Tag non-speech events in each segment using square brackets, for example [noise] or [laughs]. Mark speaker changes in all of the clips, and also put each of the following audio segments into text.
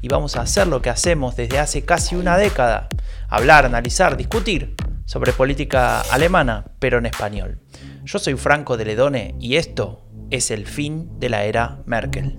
Speaker 1: y vamos a hacer lo que hacemos desde hace casi una década, hablar, analizar, discutir sobre política alemana, pero en español. Yo soy Franco de Ledone y esto es el fin de la era Merkel.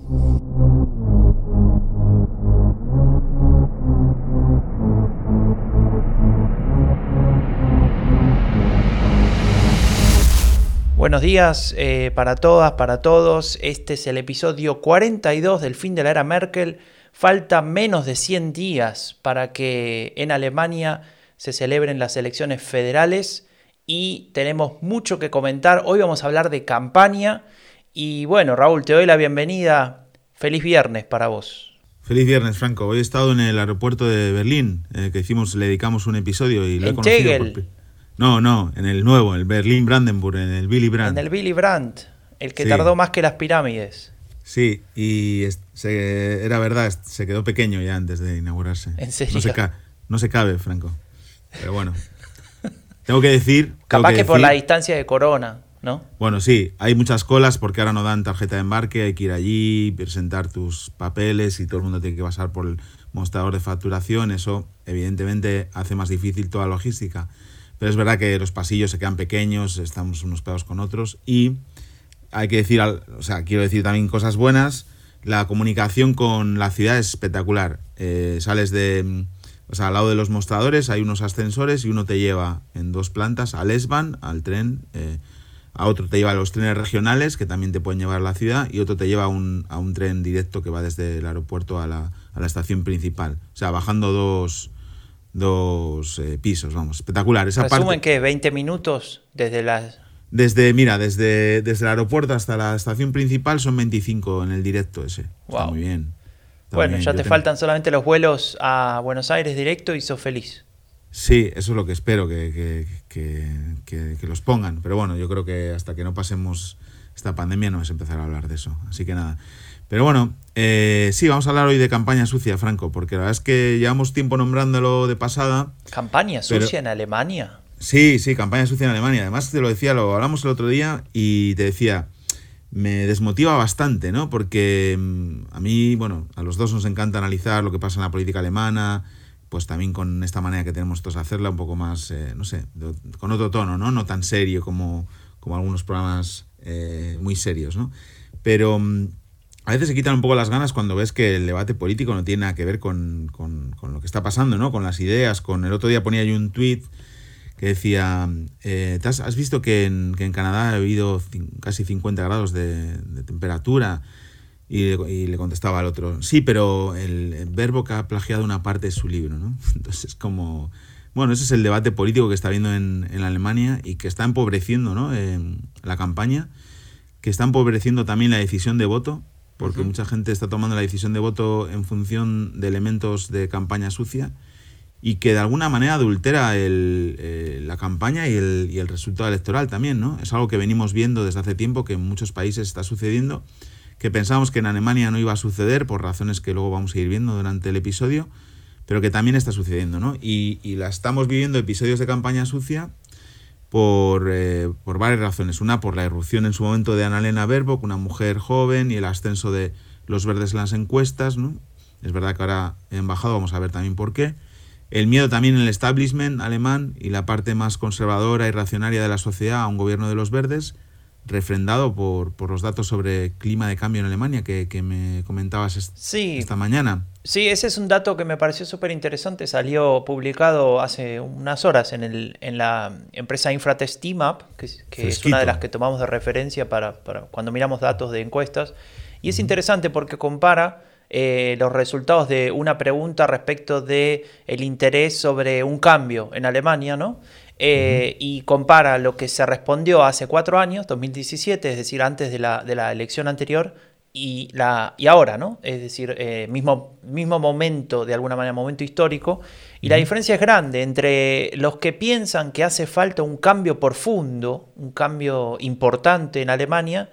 Speaker 1: Buenos días eh, para todas, para todos. Este es el episodio 42 del fin de la era Merkel. Falta menos de 100 días para que en Alemania se celebren las elecciones federales y tenemos mucho que comentar. Hoy vamos a hablar de campaña y bueno, Raúl, te doy la bienvenida. Feliz viernes para vos.
Speaker 2: Feliz viernes, Franco. Hoy he estado en el aeropuerto de Berlín, eh, que hicimos, le dedicamos un episodio y lo he conocido. No, no, en el nuevo, el Berlín Brandenburg, en el Billy Brandt.
Speaker 1: En el Billy Brandt, el que tardó más que las pirámides.
Speaker 2: Sí, y era verdad, se quedó pequeño ya antes de inaugurarse.
Speaker 1: ¿En serio?
Speaker 2: No se, cabe, Franco. Pero bueno. tengo que decir.
Speaker 1: Capaz que, por la distancia de Corona, ¿no?
Speaker 2: Bueno, sí, hay muchas colas porque ahora no dan tarjeta de embarque, hay que ir allí, presentar tus papeles y todo el mundo tiene que pasar por el mostrador de facturación. Eso, evidentemente, hace más difícil toda la logística. Pero es verdad que los pasillos se quedan pequeños, estamos unos pegados con otros y hay que decir, o sea, quiero decir también cosas buenas. La comunicación con la ciudad es espectacular. Eh, sales de, o sea, al lado de los mostradores hay unos ascensores y uno te lleva en dos plantas al S-Bahn, al tren, eh, a otro te lleva a los trenes regionales que también te pueden llevar a la ciudad y otro te lleva a un, a un tren directo que va desde el aeropuerto a la, a la estación principal. O sea, bajando dos, dos eh, pisos, vamos, espectacular.
Speaker 1: Esa ¿Resumen que 20 minutos desde las
Speaker 2: desde, mira, desde, desde el aeropuerto hasta la estación principal son 25 en el directo ese. Está muy bien.
Speaker 1: bueno, ya te faltan solamente los vuelos a Buenos Aires directo y sos feliz.
Speaker 2: Sí, eso es lo que espero, que, los pongan. Pero bueno, yo creo que hasta que no pasemos esta pandemia no vas a empezar a hablar de eso. Así que nada. Pero bueno, eh, sí, vamos a hablar hoy de campaña sucia, Franco, porque la verdad es que llevamos tiempo nombrándolo de pasada.
Speaker 1: ¿Campaña sucia en Alemania?
Speaker 2: Sí, sí, campaña sucia en Alemania. Además, te lo decía, lo hablamos el otro día y te decía, me desmotiva bastante, ¿no? Porque mm, a mí, bueno, a los dos nos encanta analizar lo que pasa en la política alemana, pues también con esta manera que tenemos todos de hacerla, un poco más, eh, no sé, con otro tono, ¿no? No tan serio como, como algunos programas eh, muy serios, ¿no? Pero mm, a veces se quitan un poco las ganas cuando ves que el debate político no tiene nada que ver con, con, con lo que está pasando, ¿no? Con las ideas, con el otro día ponía yo un tuit que decía, eh, ¿has visto que en, Canadá ha habido casi 50 grados de, temperatura? Y le, contestaba al otro, sí, pero el, verbo que ha plagiado una parte de su libro, ¿no? [laughs] Entonces es como, bueno, ese es el debate político que está habiendo en, Alemania y que está empobreciendo ¿no? la campaña, que está empobreciendo también la decisión de voto, porque mucha gente está tomando la decisión de voto en función de elementos de campaña sucia y que de alguna manera adultera el, eh, la campaña y el, el, resultado electoral también, ¿no? Es algo que venimos viendo desde hace tiempo, que en muchos países está sucediendo, que pensamos que en Alemania no iba a suceder por razones que luego vamos a ir viendo durante el episodio, pero que también está sucediendo, ¿no? Y, y la estamos viviendo episodios de campaña sucia por, eh, por varias razones. Una, por la irrupción en su momento de Annalena Baerbock, una mujer joven, y el ascenso de los verdes en las encuestas, ¿no? Es verdad que ahora han bajado, vamos a ver también por qué el miedo también en el establishment alemán y la parte más conservadora y racionaria de la sociedad a un gobierno de los verdes, refrendado por, por los datos sobre clima de cambio en Alemania que, que me comentabas esta mañana.
Speaker 1: Sí, ese es un dato que me pareció súper interesante. Salió publicado hace unas horas en, el, en la empresa Infratest que, que es una de las que tomamos de referencia para, para cuando miramos datos de encuestas. Y es interesante porque compara eh, los resultados de una pregunta respecto de el interés sobre un cambio en Alemania, ¿no? Eh, y compara lo que se respondió hace cuatro años, 2017, es decir, antes de la, de la elección anterior, y, la, y ahora, ¿no? Es decir, eh, mismo, mismo momento, de alguna manera, momento histórico. Y la diferencia es grande entre los que piensan que hace falta un cambio profundo, un cambio importante en Alemania,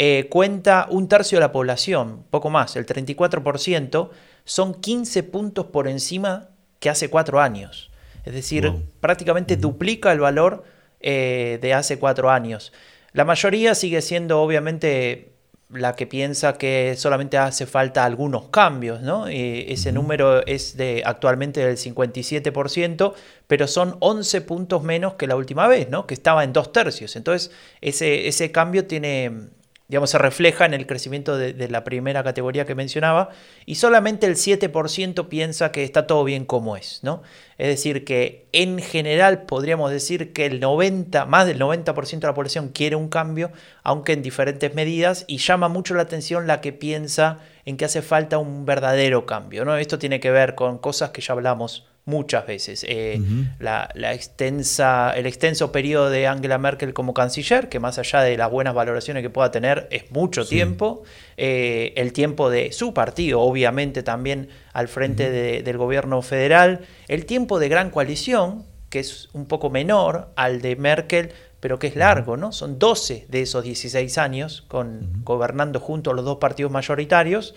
Speaker 1: eh, cuenta un tercio de la población, poco más, el 34%, son 15 puntos por encima que hace cuatro años. Es decir, prácticamente duplica el valor eh, de hace cuatro años. La mayoría sigue siendo obviamente la que piensa que solamente hace falta algunos cambios, ¿no? ese número es de actualmente del 57%, pero son 11 puntos menos que la última vez, ¿no? Que estaba en dos tercios. Entonces, ese, ese cambio tiene, digamos, se refleja en el crecimiento de, la primera categoría que mencionaba, y solamente el 7% piensa que está todo bien como es, ¿no? Es decir, que en general podríamos decir que el 90, más del 90% de la población quiere un cambio, aunque en diferentes medidas, y llama mucho la atención la que piensa en que hace falta un verdadero cambio, ¿no? Esto tiene que ver con cosas que ya hablamos muchas veces. Eh, la, extensa, el extenso periodo de Angela Merkel como canciller, que más allá de las buenas valoraciones que pueda tener, es mucho tiempo. Eh, el tiempo de su partido, obviamente también al frente del gobierno federal. El tiempo de gran coalición, que es un poco menor al de Merkel, pero que es largo, ¿no? Son 12 de esos 16 años con, gobernando junto a los dos partidos mayoritarios.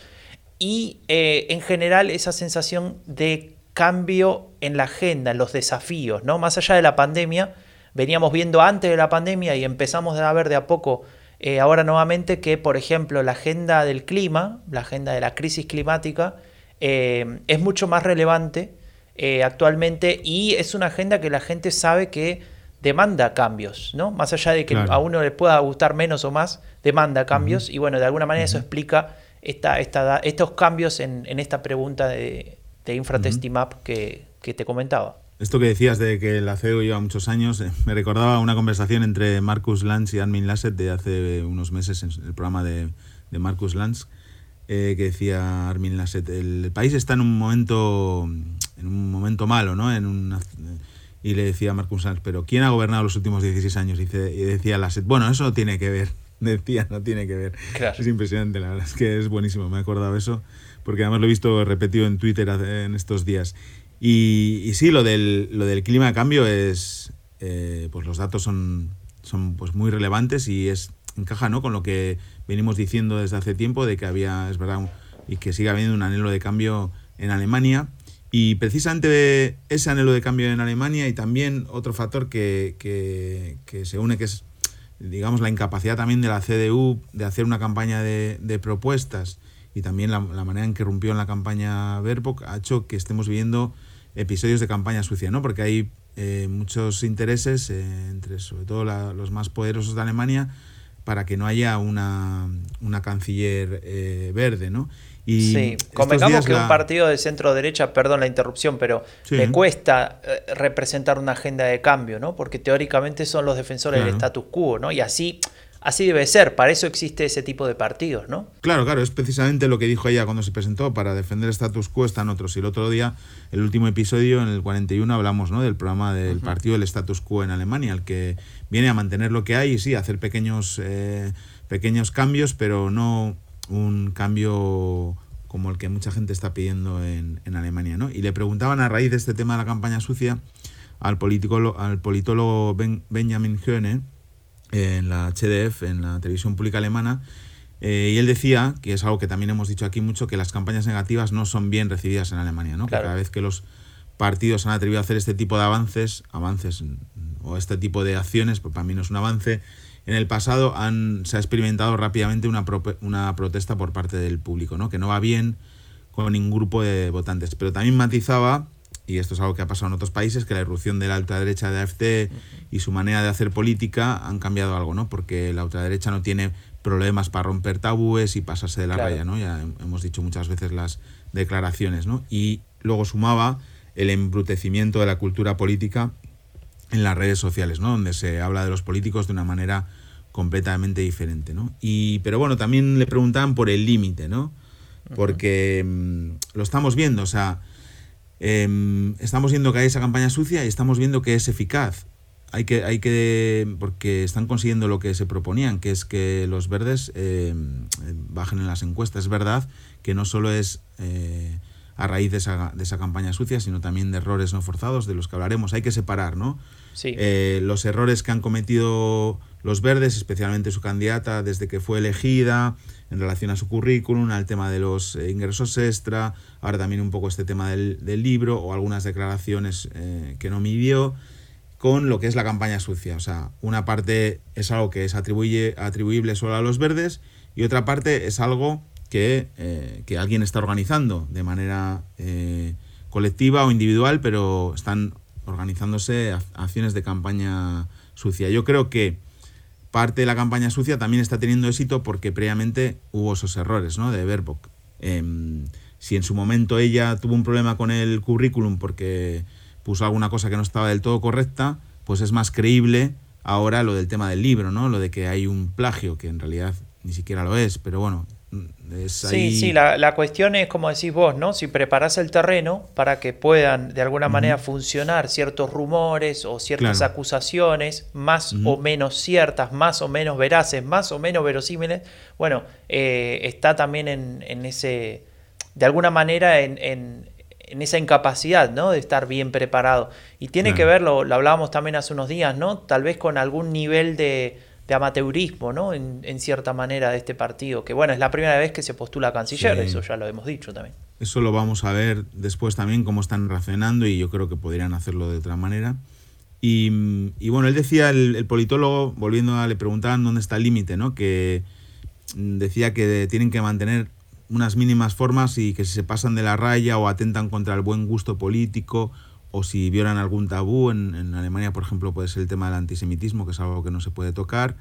Speaker 1: Y eh, en general esa sensación de cambio en la agenda, en los desafíos, ¿no? Más allá de la pandemia, veníamos viendo antes de la pandemia y empezamos a ver de a poco eh, ahora nuevamente que, por ejemplo, la agenda del clima, la agenda de la crisis climática, eh, es mucho más relevante eh, actualmente y es una agenda que la gente sabe que demanda cambios, ¿no? Más allá de que a uno le pueda gustar menos o más, demanda cambios y bueno, de alguna manera eso explica esta, esta, estos cambios en, en esta pregunta de, de Infratestimap que, que, te comentaba.
Speaker 2: Esto que decías de que la CEU lleva muchos años, eh, me recordaba una conversación entre Marcus Lanz y Armin Lasset de hace unos meses en el programa de, de Marcus Lanz, eh, que decía Armin Lasset, el país está en un momento, en un momento malo, ¿no? En y le decía Marcus Lanz, pero ¿quién ha gobernado los últimos 16 años? Y, decía Lasset, bueno, eso no tiene que ver. Decía, no tiene que ver. Es impresionante, la verdad es que es buenísimo, me he acordado eso porque además lo he visto repetido en Twitter en estos días. Y, sí, lo del, lo del clima de cambio es, eh, pues los datos son, son pues muy relevantes y es encaja ¿no? con lo que venimos diciendo desde hace tiempo de que había, es verdad, y que sigue habiendo un anhelo de cambio en Alemania. Y precisamente ese anhelo de cambio en Alemania y también otro factor que, que, que se une, que es, digamos, la incapacidad también de la CDU de hacer una campaña de, de propuestas y también la, manera en que rompió en la campaña Verbock ha hecho que estemos viendo episodios de campaña sucia, ¿no? Porque hay eh, muchos intereses eh, entre sobre todo los más poderosos de Alemania para que no haya una, una canciller eh, verde, ¿no?
Speaker 1: Y sí, convengamos que un partido de centro derecha, perdón la interrupción, pero le cuesta representar una agenda de cambio, ¿no? Porque teóricamente son los defensores del status quo, ¿no? Y así Así debe ser, para eso existe ese tipo de partidos, ¿no?
Speaker 2: Claro, claro, es precisamente lo que dijo ella cuando se presentó, para defender el status quo están otros. Y el otro día, el último episodio, en el 41, hablamos ¿no? del programa del partido del status quo en Alemania, el que viene a mantener lo que hay y sí, hacer pequeños, eh, pequeños cambios, pero no un cambio como el que mucha gente está pidiendo en, Alemania. ¿no? Y le preguntaban a raíz de este tema de la campaña sucia al, político, al politólogo Benjamin Höhne, en la HDF, en la televisión pública alemana, eh, y él decía, que es algo que también hemos dicho aquí mucho, que las campañas negativas no son bien recibidas en Alemania, ¿no? cada vez que los partidos han atrevido a hacer este tipo de avances, avances o este tipo de acciones, pues para mí no es un avance, en el pasado han, se ha experimentado rápidamente una, una protesta por parte del público, ¿no? que no va bien con ningún grupo de votantes. Pero también matizaba y esto es algo que ha pasado en otros países, que la irrupción de la ultraderecha de AFD y su manera de hacer política han cambiado algo, ¿no? Porque la ultraderecha no tiene problemas para romper tabúes y pasarse de la raya, ¿no? Ya hemos dicho muchas veces las declaraciones, ¿no? Y luego sumaba el embrutecimiento de la cultura política en las redes sociales, ¿no? Donde se habla de los políticos de una manera completamente diferente, ¿no? Y, pero bueno, también le preguntaban por el límite, ¿no? Porque mm, lo estamos viendo, o sea, Em, estamos viendo que hay esa campaña sucia y estamos viendo que es eficaz. hay que, hay que, porque están consiguiendo lo que se proponían, que es que los verdes eh, bajen en las encuestas. Es verdad que no solo es eh, a raíz de esa, de esa, campaña sucia, sino también de errores no forzados, de los que hablaremos. Hay que separar, ¿no?
Speaker 1: Sí.
Speaker 2: Eh, los errores que han cometido los verdes, especialmente su candidata desde que fue elegida, en relación a su currículum, al tema de los ingresos extra, ahora también un poco este tema del, del libro o algunas declaraciones que no midió con lo que es la campaña sucia. O sea, una parte es algo que es atribuye, atribuible solo a los verdes y otra parte es algo que, eh, que alguien está organizando de manera eh, colectiva o individual, pero están organizándose acciones de campaña sucia. Yo creo que parte de la campaña sucia también está teniendo éxito porque previamente hubo esos errores ¿no? de Verbock. Eh, si en su momento ella tuvo un problema con el currículum porque puso alguna cosa que no estaba del todo correcta, pues es más creíble ahora lo del tema del libro, ¿no? Lo de que hay un plagio, que en realidad ni siquiera lo es, pero bueno. Es
Speaker 1: ahí... Sí, sí, la, la, cuestión es como decís vos, ¿no? Si preparas el terreno para que puedan de alguna manera uh -huh. funcionar ciertos rumores o ciertas claro. acusaciones, más uh -huh. o menos ciertas, más o menos veraces, más o menos verosímiles, bueno, eh, está también en, en, ese, de alguna manera en, en, en esa incapacidad, ¿no? De estar bien preparado. Y tiene claro. que ver, lo, lo, hablábamos también hace unos días, ¿no? Tal vez con algún nivel de, de amateurismo, ¿no? En, en, cierta manera de este partido. Que bueno, es la primera vez que se postula a canciller, sí. eso ya lo hemos dicho también.
Speaker 2: Eso lo vamos a ver después también, cómo están reaccionando y yo creo que podrían hacerlo de otra manera. Y, y bueno, él decía, el, el, politólogo, volviendo a le preguntaban dónde está el límite, ¿no? Que decía que tienen que mantener unas mínimas formas y que si se pasan de la raya o atentan contra el buen gusto político o si violan algún tabú, en, en, Alemania, por ejemplo, puede ser el tema del antisemitismo, que es algo que no se puede tocar,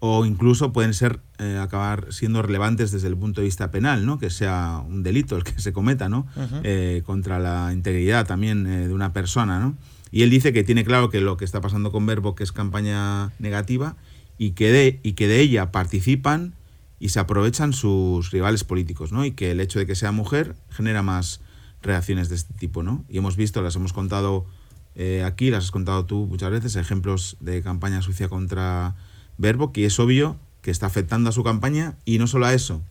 Speaker 2: o incluso pueden ser eh, acabar siendo relevantes desde el punto de vista penal, ¿no? que sea un delito el que se cometa ¿no? Uh -huh. eh, contra la integridad también eh, de una persona. ¿no? Y él dice que tiene claro que lo que está pasando con Verbo, que es campaña negativa, y que de, y que de ella participan y se aprovechan sus rivales políticos, ¿no? Y que el hecho de que sea mujer genera más reacciones de este tipo, ¿no? Y hemos visto, las hemos contado eh, aquí, las has contado tú muchas veces, ejemplos de campaña sucia contra Verbo, que es obvio que está afectando a su campaña y no solo a eso,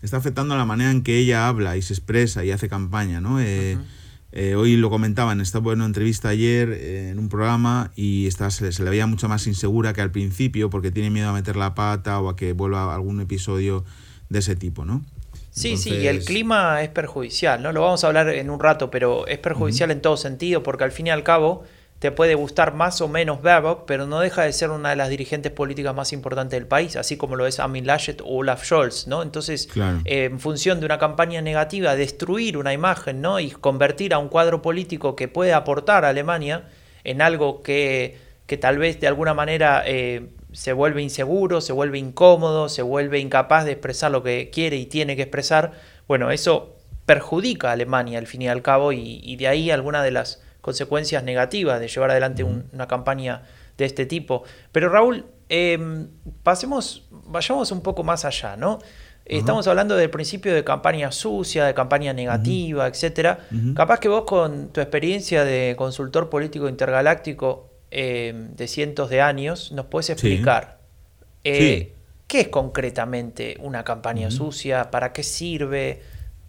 Speaker 2: está afectando a la manera en que ella habla y se expresa y hace campaña, ¿no? Eh, uh -huh. Eh, hoy lo comentaba en esta buena entrevista ayer en un programa y está, se, se, le veía mucho más insegura que al principio porque tiene miedo a meter la pata o a que vuelva algún episodio de ese tipo, ¿no?
Speaker 1: Sí, Entonces... sí, y el clima es perjudicial, ¿no? Lo vamos a hablar en un rato, pero es perjudicial uh -huh. en todo sentido porque al fin y al cabo te puede gustar más o menos Baerbock, pero no deja de ser una de las dirigentes políticas más importantes del país, así como lo es Amin Laschet o Olaf Scholz, ¿no? Entonces, claro. eh, en función de una campaña negativa, destruir una imagen, ¿no? Y convertir a un cuadro político que puede aportar a Alemania en algo que, que tal vez de alguna manera eh, se vuelve inseguro, se vuelve incómodo, se vuelve incapaz de expresar lo que quiere y tiene que expresar, bueno, eso perjudica a Alemania al fin y al cabo y, y de ahí alguna de las consecuencias negativas de llevar adelante un, una campaña de este tipo. Pero Raúl, eh, pasemos, vayamos un poco más allá, ¿no? Estamos hablando del principio de campaña sucia, de campaña negativa, uh -huh. etcétera. Uh -huh. Capaz que vos con tu experiencia de consultor político intergaláctico eh, de cientos de años nos puedes explicar sí. Eh, sí. qué es concretamente una campaña uh -huh. sucia, para qué sirve.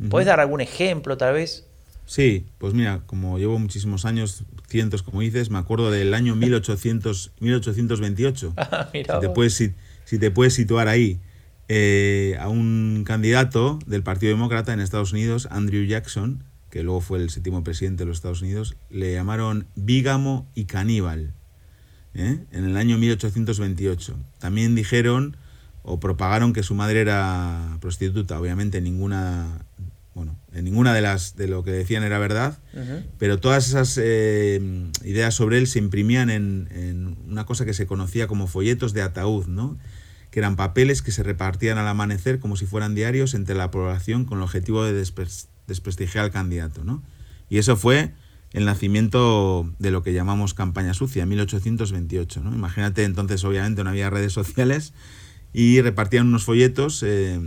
Speaker 1: ¿Puedes dar algún ejemplo, tal vez?
Speaker 2: Sí, pues mira, como llevo muchísimos años, cientos como dices, me acuerdo del año [laughs] 1800, 1828.
Speaker 1: Ah, mira
Speaker 2: si, te puedes, si, si, te puedes situar ahí, eh, a un candidato del Partido Demócrata en Estados Unidos, Andrew Jackson, que luego fue el séptimo presidente de los Estados Unidos, le llamaron bígamo y caníbal ¿eh? en el año 1828. También dijeron o propagaron que su madre era prostituta. Obviamente ninguna bueno, en ninguna de las de lo que decían era verdad, uh -huh. pero todas esas eh, ideas sobre él se imprimían en, en, una cosa que se conocía como folletos de ataúd, ¿no? que eran papeles que se repartían al amanecer como si fueran diarios entre la población con el objetivo de despre desprestigiar al candidato. ¿no? Y eso fue el nacimiento de lo que llamamos campaña sucia, en 1828. ¿no? Imagínate, entonces obviamente no había redes sociales, y repartían unos folletos eh,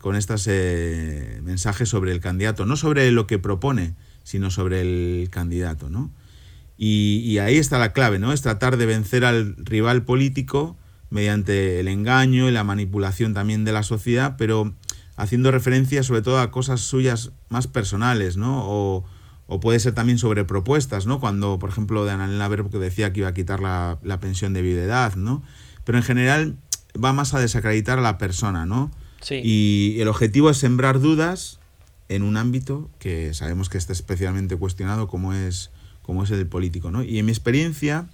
Speaker 2: con estos eh, mensajes sobre el candidato, no sobre lo que propone, sino sobre el candidato, ¿no? Y, ahí está la clave, ¿no? Es tratar de vencer al rival político mediante el engaño y la manipulación también de la sociedad, pero haciendo referencia sobre todo a cosas suyas más personales, ¿no? O, puede ser también sobre propuestas, ¿no? Cuando, por ejemplo, de Annalena que decía que iba a quitar la, la pensión de viudedad, ¿no? Pero en general va más a desacreditar a la persona, ¿no? Sí. Y el objetivo es sembrar dudas en un ámbito que sabemos que está especialmente cuestionado como es como es el político. ¿no? Y en mi experiencia,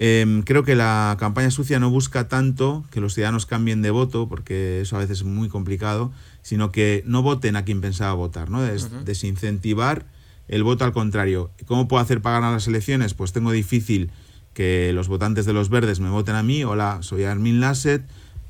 Speaker 2: em, creo que la campaña sucia no busca tanto que los ciudadanos cambien de voto, porque eso a veces es muy complicado, sino que no voten a quien pensaba votar, ¿no? desincentivar el voto al contrario. ¿Cómo puedo hacer para ganar las elecciones? Pues tengo difícil que los votantes de los verdes me voten a mí. Hola, soy Armin Lasset,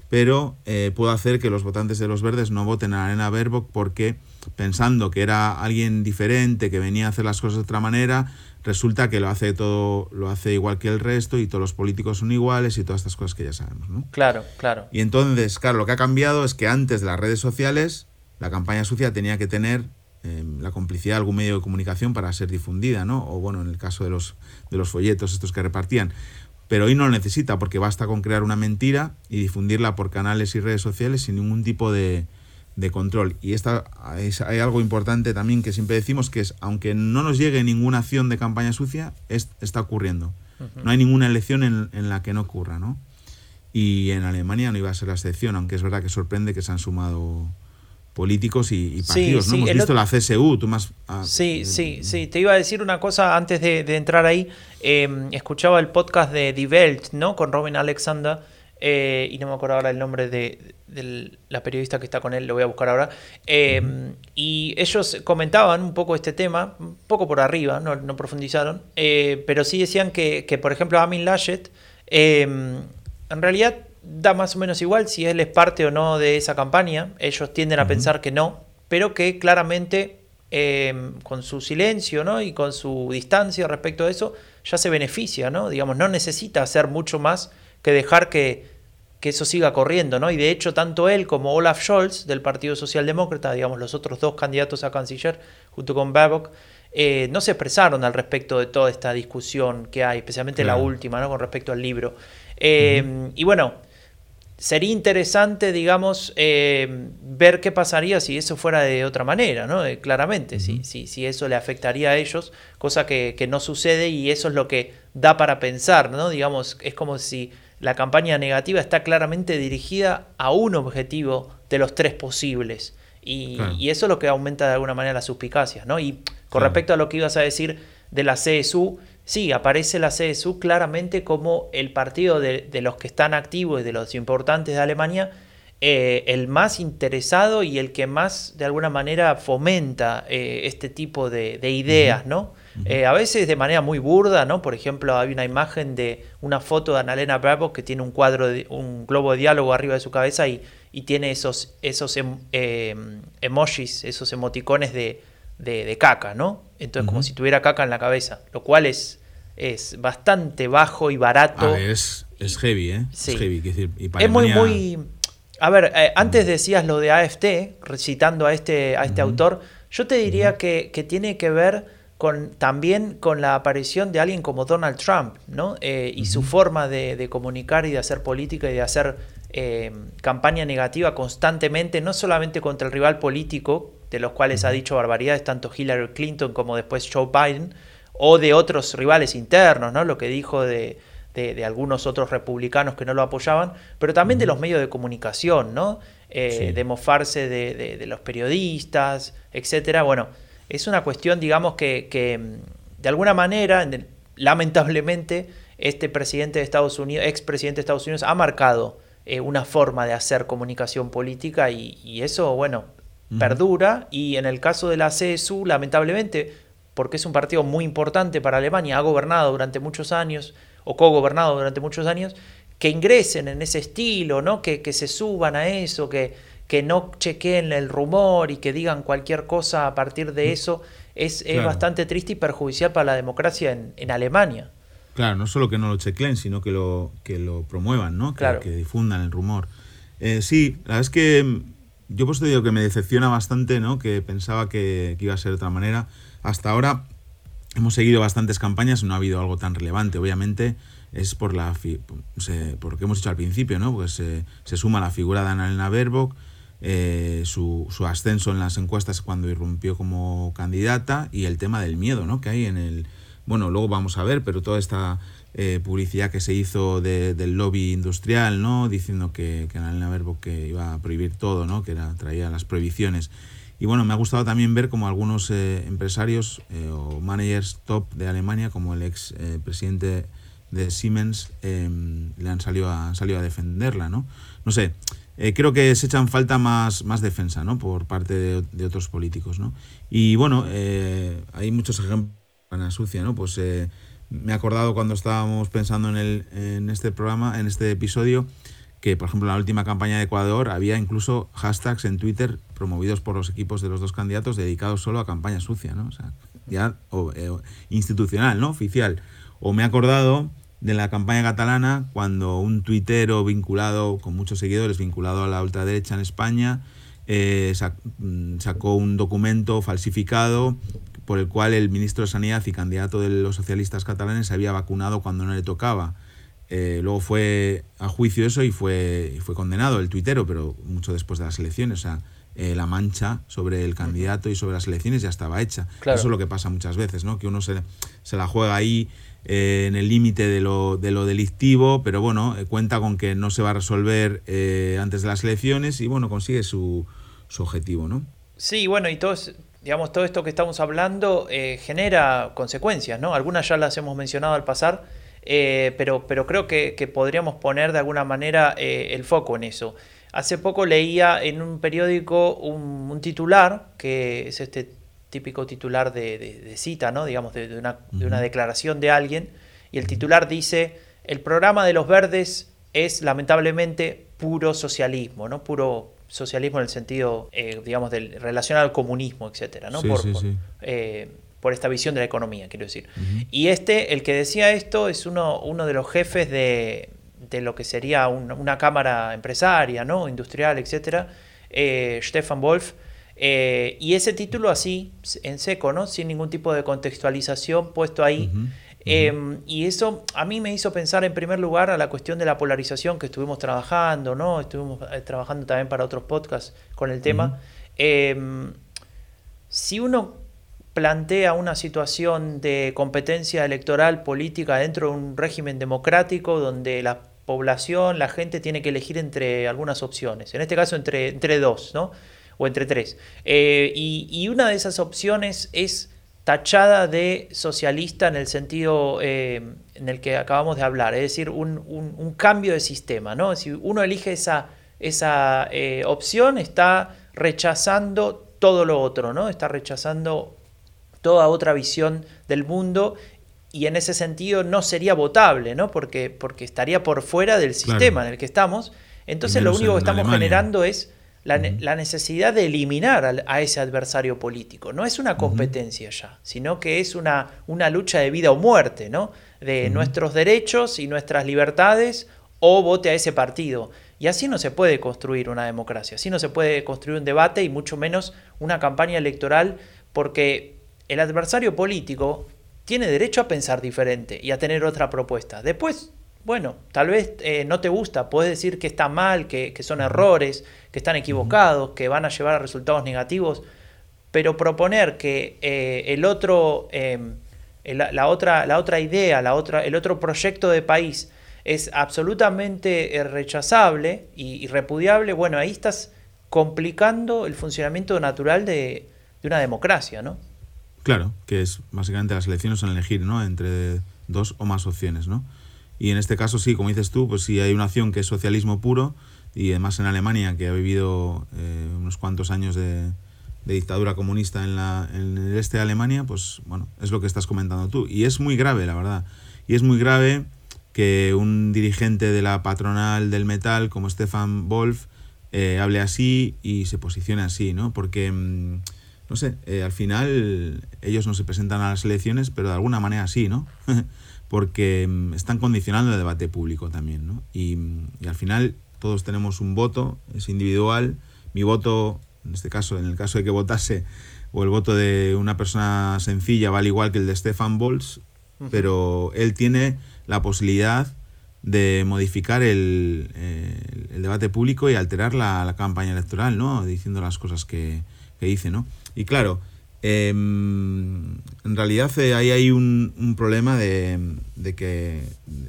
Speaker 2: pero eh, puedo hacer que los votantes de los verdes no voten a Arena Baerbock porque pensando que era alguien diferente, que venía a hacer las cosas de otra manera, resulta que lo hace todo, lo hace igual que el resto y todos los políticos son iguales y todas estas cosas que ya sabemos, ¿no?
Speaker 1: Claro, claro.
Speaker 2: Y entonces, claro, lo que ha cambiado es que antes de las redes sociales, la campaña sucia tenía que tener em, la complicidad de algún medio de comunicación para ser difundida, ¿no? O bueno, en el caso de los, de los folletos estos que repartían. Pero hoy no lo necesita porque basta con crear una mentira y difundirla por canales y redes sociales sin ningún tipo de, de control. Y esta, hay algo importante también que siempre decimos, que es, aunque no nos llegue ninguna acción de campaña sucia, está ocurriendo. No hay ninguna elección en, la que no ocurra, ¿no? Y en Alemania no iba a ser la excepción, aunque es verdad que sorprende que se han sumado políticos y, partidos, ¿no? Hemos visto la CSU, tú más...
Speaker 1: Ah, sí, sí, sí. Te iba a decir una cosa antes de, entrar ahí. Em, escuchaba el podcast de Die Welt, ¿no? Con Robin Alexander, eh, y no me acuerdo ahora el nombre de, la periodista que está con él, lo voy a buscar ahora. Eh, y ellos comentaban un poco este tema, un poco por arriba, no, profundizaron, eh, pero sí decían que, por ejemplo, Amin Laschet, en realidad da más o menos igual si él es parte o no de esa campaña, ellos tienden a pensar que no, pero que claramente con su silencio ¿no? y con su distancia respecto a eso, ya se beneficia, ¿no? Digamos, no necesita hacer mucho más que dejar que, eso siga corriendo, ¿no? Y de hecho, tanto él como Olaf Scholz, del Partido Socialdemócrata, digamos, los otros dos candidatos a canciller, junto con Baerbock, eh, no se expresaron al respecto de toda esta discusión que hay, especialmente la última, ¿no? Con respecto al libro. Eh, y bueno, sería interesante, digamos, eh, ver qué pasaría si eso fuera de otra manera, ¿no? claramente, si, si, eso le afectaría a ellos, cosa que, que, no sucede y eso es lo que da para pensar, ¿no? Digamos, es como si la campaña negativa está claramente dirigida a un objetivo de los tres posibles. Y, eso es lo que aumenta de alguna manera las suspicacias, ¿no? Y con respecto a lo que ibas a decir de la CSU, sí, aparece la CSU claramente como el partido de, los que están activos y de los importantes de Alemania, eh, el más interesado y el que más de alguna manera fomenta eh, este tipo de, ideas, ¿no? Eh, a veces de manera muy burda, ¿no? Por ejemplo, hay una imagen de una foto de Annalena Baerbock que tiene un cuadro, de, un globo de diálogo arriba de su cabeza y, tiene esos, esos em, em, emojis, esos emoticones de, de, caca, ¿no? Entonces, como si tuviera caca en la cabeza, lo cual es, es bastante bajo y barato.
Speaker 2: es, es heavy, ¿eh?
Speaker 1: Es heavy. Es, muy, muy... A ver, eh, antes decías lo de AFT, recitando a este, a este autor, yo te diría que, que tiene que ver con, también con la aparición de alguien como Donald Trump, ¿no? Eh, y su forma de, comunicar y de hacer política y de hacer eh, campaña negativa constantemente, no solamente contra el rival político, de los cuales ha dicho barbaridades tanto Hillary Clinton como después Joe Biden, o de otros rivales internos, ¿no? Lo que dijo de, algunos otros republicanos que no lo apoyaban, pero también de los medios de comunicación, ¿no? Eh, de mofarse de, de, los periodistas, etcétera. Bueno, es una cuestión, digamos, que, mm, de alguna manera, lamentablemente, este presidente de Estados Unidos, expresidente de Estados Unidos, ha marcado eh, una forma de hacer comunicación política y, eso, bueno, perdura. Y en el caso de la CSU, lamentablemente, porque es un partido muy importante para Alemania, ha gobernado durante muchos años, o co-gobernado durante muchos años, que ingresen en ese estilo, ¿no? que, que se suban a eso, que, que no chequeen el rumor y que digan cualquier cosa a partir de mm. eso, es, bastante triste y perjudicial para la democracia en, Alemania.
Speaker 2: Claro, no solo que no lo chequeen, sino que lo, que lo promuevan, ¿no? Que, que difundan el rumor. Eh, sí, la verdad es que mm, yo pues te digo que me decepciona bastante, ¿no? Que pensaba que, iba a ser de otra manera. Hasta ahora hemos seguido bastantes campañas, no ha habido algo tan relevante, obviamente, es por la por lo que hemos dicho al principio, ¿no? Pues se suma la figura de Annalena Baerbock, eh, su, su, ascenso en las encuestas cuando irrumpió como candidata y el tema del miedo, ¿no? Que hay en el bueno, luego vamos a ver, pero toda esta eh, publicidad que se hizo del lobby industrial, ¿no? Diciendo que, que Annalena Baerbock que iba a prohibir todo, ¿no? Que traía las prohibiciones. Y bueno, me ha gustado también ver como algunos eh, empresarios o managers top de Alemania, como el ex presidente de Siemens em, le han salido a, salido a defenderla, ¿no? No sé, eh, creo que se echan falta más, más defensa, ¿no? Por parte de, otros políticos, ¿no? Y bueno, eh, hay muchos ejemplos en sucia, ¿no? Pues eh, me he acordado cuando estábamos pensando en, el, en este programa, en este episodio, que por ejemplo en la última campaña de Ecuador había incluso hashtags en Twitter promovidos por los equipos de los dos candidatos dedicados solo a campaña sucia, ¿no? O sea, ya o, institucional, ¿no? Oficial. O me he acordado de la campaña catalana cuando un tuitero vinculado, con muchos seguidores, vinculado a la ultraderecha en España, eh, mm, sacó un documento falsificado por el cual el ministro de Sanidad y candidato de los socialistas catalanes se había vacunado cuando no le tocaba. Eh, luego fue a juicio eso y fue, fue condenado el tuitero, pero mucho después de las elecciones. O sea, eh, la mancha sobre el candidato y sobre las elecciones ya estaba hecha. Eso es lo que pasa muchas veces, ¿no? Que uno se, se la juega ahí eh, en el límite de lo, de lo delictivo, pero bueno, eh, cuenta con que no se va a resolver antes de las elecciones y bueno, consigue su, su objetivo, ¿no?
Speaker 1: Sí, bueno, y todo, digamos, todo esto que estamos hablando genera consecuencias, ¿no? Algunas ya las hemos mencionado al pasar, pero, pero creo que, que, podríamos poner de alguna manera el foco en eso. Hace poco leía en un periódico un, un titular, que es este típico titular de, cita, ¿no? digamos, de, una, declaración de alguien, y el titular dice, el programa de los verdes es lamentablemente puro socialismo, ¿no? Puro socialismo en el sentido, eh, digamos, del, relacionado al comunismo, etcétera, ¿no? por, eh, por, esta visión de la economía, quiero decir. Y este, el que decía esto, es uno, uno de los jefes de, lo que sería una cámara empresaria, ¿no? Industrial, etcétera, eh, Stefan Wolf, eh, y ese título así, en seco, ¿no? Sin ningún tipo de contextualización puesto ahí. Em, y eso a mí me hizo pensar en primer lugar a la cuestión de la polarización que estuvimos trabajando, ¿no? Estuvimos eh, trabajando también para otros podcasts con el tema. Em, si uno plantea una situación de competencia electoral política dentro de un régimen democrático donde la población, la gente tiene que elegir entre algunas opciones, en este caso entre, entre dos, ¿no? o entre tres. Eh, y, una de esas opciones es tachada de socialista en el sentido eh, en el que acabamos de hablar, es decir, un, cambio de sistema. ¿no? Si uno elige esa, esa eh, opción, está rechazando todo lo otro, ¿no? está rechazando toda otra visión del mundo y en ese sentido no sería votable, ¿no? Porque, porque estaría por fuera del sistema en el que estamos. Entonces lo único que estamos generando es la, necesidad de eliminar a, ese adversario político. No es una competencia ya, sino que es una, una, lucha de vida o muerte, ¿no? De nuestros derechos y nuestras libertades o vote a ese partido. Y así no se puede construir una democracia, así no se puede construir un debate y mucho menos una campaña electoral porque el adversario político tiene derecho a pensar diferente y a tener otra propuesta. Después bueno, tal vez eh, no te gusta, puedes decir que está mal, que, son errores, que están equivocados, que van a llevar a resultados negativos, pero proponer que eh, el otro, em, la, otra, la otra idea, la otra, el otro proyecto de país es absolutamente eh, rechazable y, repudiable, bueno, ahí estás complicando el funcionamiento natural de, de, una democracia, ¿no?
Speaker 2: Claro, que es básicamente las elecciones son elegir, ¿no? Entre dos o más opciones, ¿no? Y en este caso sí, como dices tú, pues sí hay una acción que es socialismo puro y además en Alemania, que ha vivido eh, unos cuantos años de, dictadura comunista en el este de Alemania, pues bueno, es lo que estás comentando tú. Y es muy grave, la verdad. Y es muy grave que un dirigente de la patronal del metal como Stefan Wolf eh, hable así y se posicione así, ¿no? Porque, mm, no sé, eh, al final ellos no se presentan a las elecciones, pero de alguna manera sí, ¿no? [laughs] porque mm, están condicionando el debate público también. ¿no? Y, al final todos tenemos un voto, es individual. Mi voto, en este caso, en el caso de que votase, o el voto de una persona sencilla vale igual que el de Stefan Bolz, pero él tiene la posibilidad de modificar el, el, debate público y alterar la, la, campaña electoral, ¿no? Diciendo las cosas que, que dice, ¿no? Y claro, eh, en realidad eh, ahí hay un, un problema de, de, que,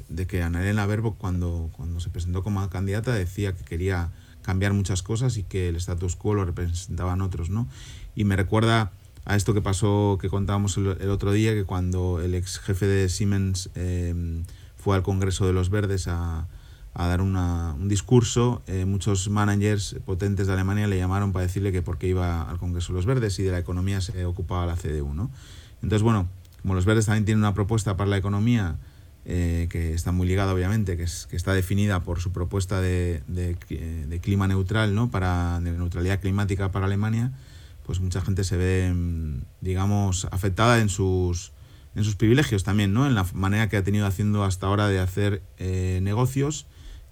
Speaker 2: de que Ana Elena Verbo cuando, cuando se presentó como candidata decía que quería cambiar muchas cosas y que el status quo lo representaban otros, ¿no? Y me recuerda a esto que pasó, que contábamos el, el otro día, que cuando el ex jefe de Siemens eh, fue al Congreso de los Verdes a, a dar una, un discurso, eh, muchos managers potentes de Alemania le llamaron para decirle que porque iba al Congreso de los Verdes y de la economía se ocupaba la CDU. ¿no? Entonces, bueno, como los Verdes también tienen una propuesta para la economía, eh, que está muy ligada obviamente, que, es, que está definida por su propuesta de, de, de, clima neutral, ¿no? para, de neutralidad climática para Alemania, pues mucha gente se ve, digamos, afectada en sus, en sus privilegios también, ¿no? en la manera que ha tenido haciendo hasta ahora de hacer eh, negocios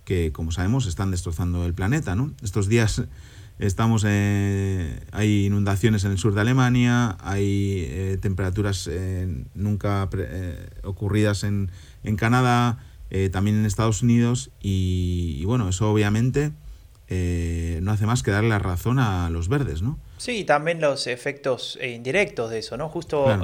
Speaker 2: que, como sabemos, están destrozando el planeta. ¿no? Estos días estamos eh, hay inundaciones en el sur de Alemania, hay eh, temperaturas eh, nunca ocurridas en, en Canadá, también en Estados Unidos, y, y bueno, eso obviamente no hace más que darle la razón a los verdes, ¿no?
Speaker 1: Sí, también los efectos indirectos de eso, ¿no? Justo claro.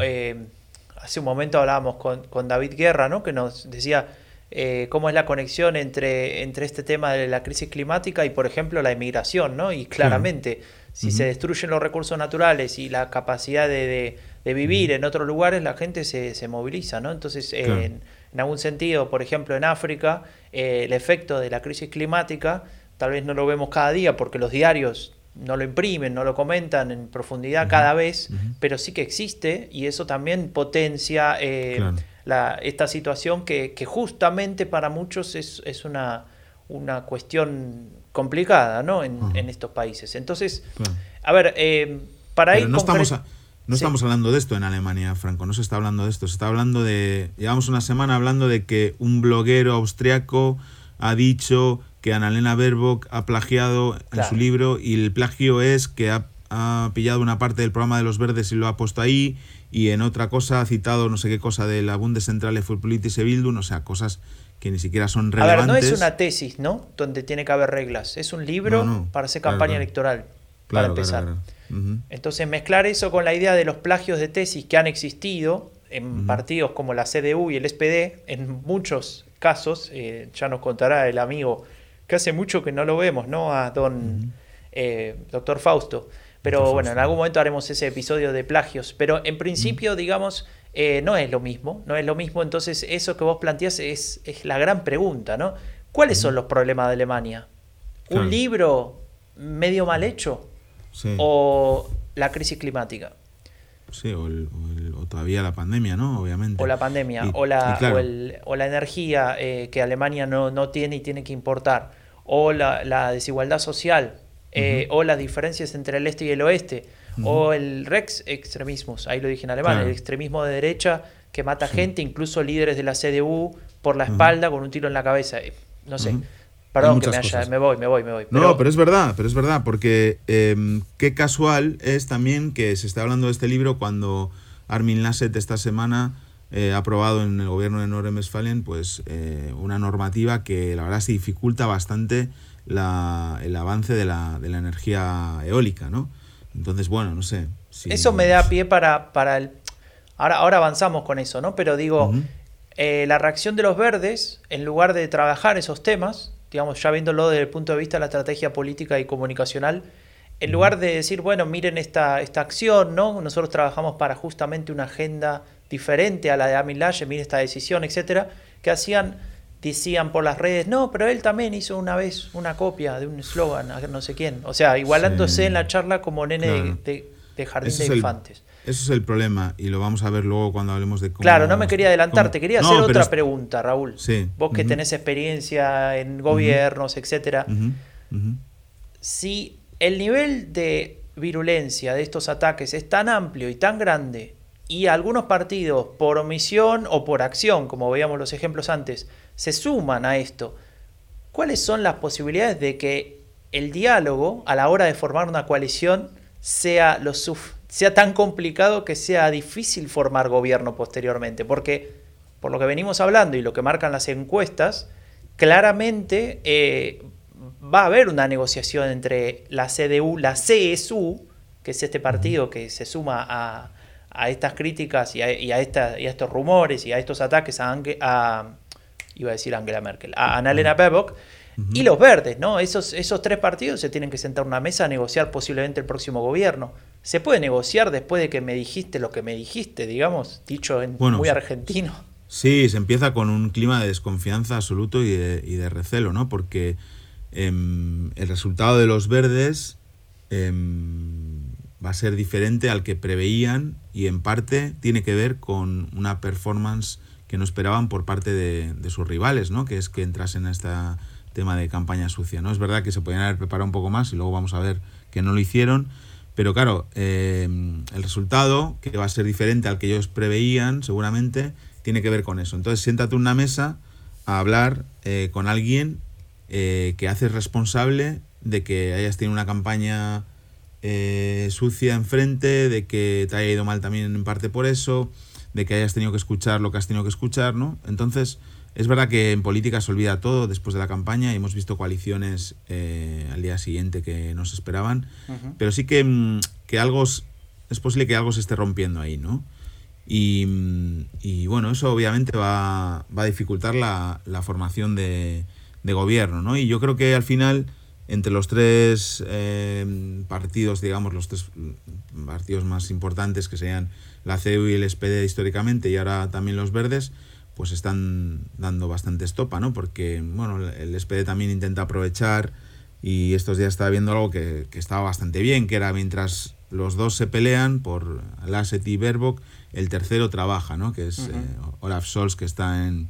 Speaker 1: hace un momento hablábamos con, con David Guerra, ¿no? Que nos decía eh, cómo es la conexión entre, entre este tema de la crisis climática y, por ejemplo, la inmigración, ¿no? Y claramente, si uh -huh. se destruyen los recursos naturales y la capacidad de, de, de vivir uh -huh. en otros lugares, la gente se, se moviliza, ¿no? Entonces, eh, claro. en, en, algún sentido, por ejemplo, en África, eh, el efecto de la crisis climática tal vez no lo vemos cada día porque los diarios no lo imprimen, no lo comentan en profundidad uh -huh. cada vez, pero sí que existe y eso también potencia... Claro la, esta situación que, que, justamente para muchos es, es una, una, cuestión complicada ¿no? en, uh -huh. en, estos países. Entonces, claro. a ver, eh, para
Speaker 2: Pero ir... No estamos, a, no sí. estamos hablando de esto en Alemania, Franco, no se está hablando de esto, se está hablando de... Llevamos una semana hablando de que un bloguero austriaco ha dicho que Annalena Baerbock ha plagiado claro. en su libro y el plagio es que ha, ha pillado una parte del programa de los verdes y lo ha puesto ahí y en otra cosa ha citado no sé qué cosa de la Bundeszentrale für politische Bildung, o sea, cosas que ni siquiera son relevantes.
Speaker 1: A ver, no es una tesis, ¿no? Donde tiene que haber reglas, es un libro no, no, para hacer campaña claro, electoral, claro, para empezar. Claro, uh -huh. Entonces, mezclar eso con la idea de los plagios de tesis que han existido en uh -huh. partidos como la CDU y el SPD, en muchos casos, eh, ya nos contará el amigo que hace mucho que no lo vemos, ¿no? A don uh -huh. eh, doctor Fausto. Pero bueno, en algún momento haremos ese episodio de plagios. Pero en principio, mm. digamos, eh, no es lo mismo. No es lo mismo. Entonces, eso que vos planteás es, es la gran pregunta, ¿no? ¿Cuáles mm. son los problemas de Alemania? ¿Un claro. libro medio mal hecho? Sí. ¿O la crisis climática?
Speaker 2: Sí, o, el, o, el, o, todavía la pandemia, ¿no? Obviamente.
Speaker 1: O la pandemia, y, o, la, claro. o, el, o, la energía eh, que Alemania no, no tiene y tiene que importar. O la, la desigualdad social eh, uh -huh. o las diferencias entre el este y el oeste, uh -huh. o el Rex extremismus, ahí lo dije en alemán, claro. el extremismo de derecha que mata sí. gente, incluso líderes de la CDU por la espalda uh -huh. con un tiro en la cabeza. Eh, no sé. Perdón que me, haya, me voy, me voy, me voy.
Speaker 2: Pero... No, pero es verdad, pero es verdad, porque eh, qué casual es también que se está hablando de este libro cuando Armin Lasset esta semana eh, ha aprobado en el gobierno de Nordrhein-Westfalen pues, eh, una normativa que la verdad se dificulta bastante la, el avance de la, de la, energía eólica, ¿no? Entonces, bueno, no sé.
Speaker 1: Si eso me da pie para, para el... Ahora, ahora avanzamos con eso, ¿no? Pero digo, uh -huh. eh, la reacción de los verdes, en lugar de trabajar esos temas, digamos, ya viéndolo desde el punto de vista de la estrategia política y comunicacional, en lugar de decir, bueno, miren esta, esta acción, ¿no? Nosotros trabajamos para justamente una agenda diferente a la de Amin Laschet, miren esta decisión, etcétera, que hacían decían por las redes, no, pero él también hizo una vez una copia de un eslogan, no sé quién. O sea, igualándose sí. en la charla como nene claro. de, de, jardín Ese de infantes.
Speaker 2: El, eso es el problema y lo vamos a ver luego cuando hablemos de cómo...
Speaker 1: Claro, no me quería adelantar, te quería no, hacer otra es... pregunta, Raúl. Sí. Vos que uh -huh. tenés experiencia en gobiernos, uh -huh. etcétera. Uh -huh. Si el nivel de virulencia de estos ataques es tan amplio y tan grande y algunos partidos por omisión o por acción, como veíamos los ejemplos antes, se suman a esto, ¿cuáles son las posibilidades de que el diálogo a la hora de formar una coalición sea lo, sea tan complicado que sea difícil formar gobierno posteriormente, porque por lo que venimos hablando y lo que marcan las encuestas, claramente eh, va a haber una negociación entre la CDU, la CSU, que es este partido que se suma a, estas críticas y a, estos rumores y a estos ataques a, a iba a decir Angela Merkel, a Annalena Baerbock, y los verdes, ¿no? Esos, esos tres partidos se tienen que sentar a una mesa a negociar posiblemente el próximo gobierno. ¿Se puede negociar después de que me dijiste lo que me dijiste, digamos, dicho en muy argentino?
Speaker 2: Sí, se empieza con un clima de desconfianza absoluto y de, recelo, ¿no? Porque em, el resultado de los verdes em, va a ser diferente al que preveían y en parte tiene que ver con una performance que no esperaban por parte de, sus rivales, ¿no? Que es que entrasen a este tema de campaña sucia, ¿no? Es verdad que se podían haber preparado un poco más y luego vamos a ver que no lo hicieron, pero claro, em, el resultado, que va a ser diferente al que ellos preveían, seguramente, tiene que ver con eso. Entonces, siéntate en una mesa a hablar eh, con alguien eh, que haces responsable de que hayas tenido una campaña eh, sucia enfrente, de que te haya ido mal también en parte por eso, de que hayas tenido que escuchar lo que has tenido que escuchar, ¿no? Entonces, es verdad que en política se olvida todo después de la campaña y hemos visto coaliciones eh, al día siguiente que no se esperaban, pero sí que, mm, que, algo es posible que algo se esté rompiendo ahí, ¿no? Y, mm, y bueno, eso obviamente va, va a dificultar la, la formación de, de, gobierno, ¿no? Y yo creo que al final, entre los tres eh, partidos, digamos, los tres partidos más importantes que serían la CEU y el SPD históricamente y ahora también los verdes, pues están dando bastante estopa, ¿no? Porque, bueno, el SPD también intenta aprovechar y estos días estaba viendo algo que, estaba bastante bien, que era mientras los dos se pelean por Lasset y Baerbock, el tercero trabaja, ¿no? Que es eh, Olaf Scholz, que está en,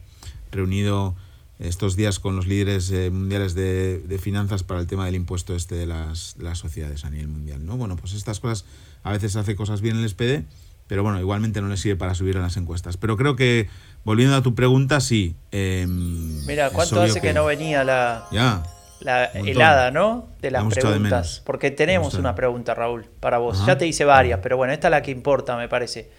Speaker 2: reunido estos días con los líderes eh, mundiales de, finanzas para el tema del impuesto este de las, las, sociedades a nivel mundial, ¿no? Bueno, pues estas cosas, a veces hace cosas bien el SPD, pero bueno, igualmente no le sirve para subir a las encuestas. Pero creo que volviendo a tu pregunta, sí.
Speaker 1: Em, Mira, ¿cuánto hace que, no venía la, la helada, ¿no? De las preguntas. Porque tenemos una pregunta, Raúl, para vos. Ya te hice varias, pero bueno, esta es la que importa, me parece.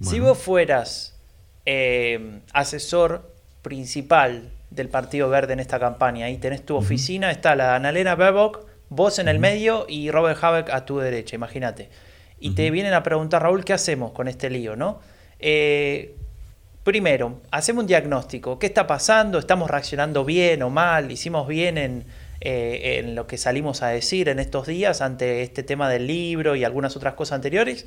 Speaker 1: Si vos fueras em, asesor principal del Partido Verde en esta campaña y tenés tu oficina, está la Annalena Baerbock, vos en el medio y Robert Habeck a tu derecha, imagínate. Y te vienen a preguntar, Raúl, ¿qué hacemos con este lío, no? Eh, Primero, hacemos un diagnóstico. ¿Qué está pasando? ¿Estamos reaccionando bien o mal? ¿Hicimos bien en, eh, en lo que salimos a decir en estos días ante este tema del libro y algunas otras cosas anteriores?